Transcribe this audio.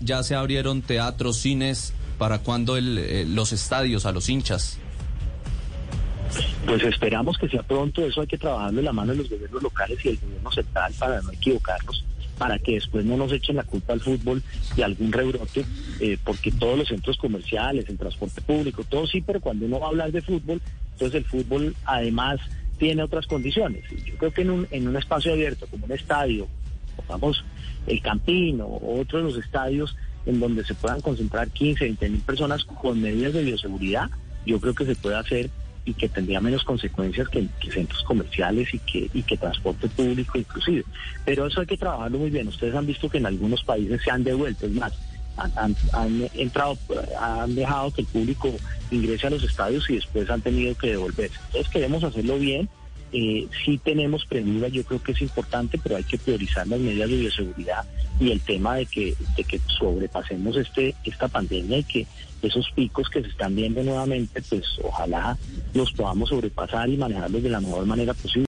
ya se abrieron teatros, cines. ¿Para cuándo eh, los estadios a los hinchas? Pues esperamos que sea pronto. Eso hay que trabajarlo en la mano de los gobiernos locales y el gobierno central para no equivocarnos para que después no nos echen la culpa al fútbol y algún rebrote, eh, porque todos los centros comerciales, el transporte público, todo sí, pero cuando uno va a hablar de fútbol, entonces el fútbol además tiene otras condiciones. Yo creo que en un, en un espacio abierto, como un estadio, vamos, el Campino o otros de los estadios en donde se puedan concentrar 15, 20 mil personas con medidas de bioseguridad, yo creo que se puede hacer y que tendría menos consecuencias que, centros comerciales y que, y que transporte público inclusive. Pero eso hay que trabajarlo muy bien. Ustedes han visto que en algunos países se han devuelto, es más, han, entrado, han dejado que el público ingrese a los estadios y después han tenido que devolverse. Entonces queremos hacerlo bien. Eh, sí tenemos premura, yo creo que es importante, pero hay que priorizar las medidas de bioseguridad y el tema de que, de que sobrepasemos este esta pandemia y que esos picos que se están viendo nuevamente, pues ojalá los podamos sobrepasar y manejarlos de la mejor manera posible.